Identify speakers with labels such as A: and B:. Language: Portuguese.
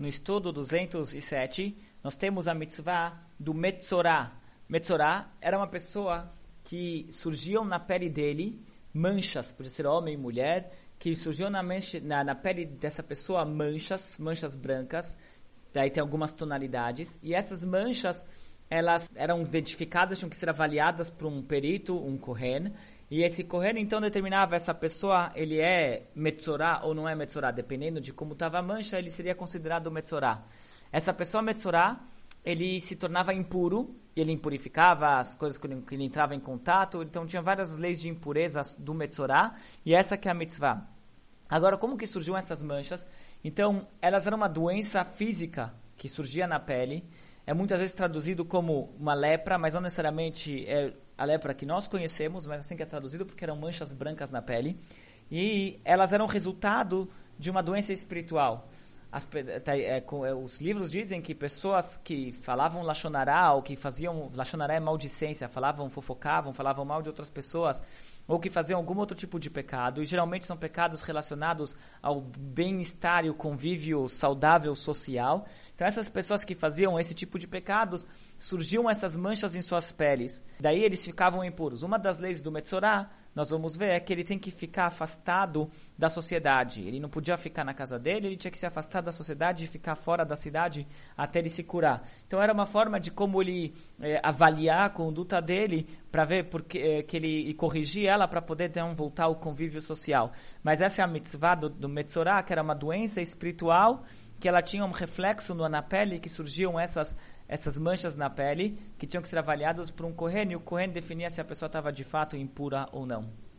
A: no estudo 207, nós temos a mitzvah do Metzorah. Metzorah era uma pessoa que surgiam na pele dele manchas, por ser homem e mulher, que surgiam na, mancha, na, na pele dessa pessoa manchas, manchas brancas, daí tem algumas tonalidades, e essas manchas elas eram identificadas, tinham que ser avaliadas por um perito, um Kohen, e esse Kohen então determinava essa pessoa, ele é Metzorah ou não é Metzorah, dependendo de como estava a mancha, ele seria considerado Metzorah. Essa pessoa Metzorah, ele se tornava impuro, ele impurificava as coisas que ele, que ele entrava em contato, então tinha várias leis de impureza do Metzorah, e essa que é a mitzvah. Agora, como que surgiam essas manchas? Então, elas eram uma doença física que surgia na pele, é muitas vezes traduzido como uma lepra, mas não necessariamente é a lepra que nós conhecemos, mas assim que é traduzido porque eram manchas brancas na pele. E elas eram resultado de uma doença espiritual. As, tá, é, é, os livros dizem que pessoas que falavam lachonará ou que faziam lachonará é maldicência, falavam, fofocavam, falavam mal de outras pessoas ou que faziam algum outro tipo de pecado, e geralmente são pecados relacionados ao bem-estar e o convívio saudável social. Então essas pessoas que faziam esse tipo de pecados, surgiam essas manchas em suas peles. Daí eles ficavam impuros. Uma das leis do Metzorah nós vamos ver é que ele tem que ficar afastado da sociedade. Ele não podia ficar na casa dele, ele tinha que se afastar da sociedade e ficar fora da cidade até ele se curar. Então era uma forma de como ele é, avaliar a conduta dele para ver porque é, que ele e corrigir ela para poder então voltar ao convívio social. Mas essa é a mitzvah do, do Metzorah, que era uma doença espiritual que ela tinha um reflexo na pele, que surgiam essas, essas manchas na pele, que tinham que ser avaliadas por um e o Kohen definia se a pessoa estava de fato impura ou não.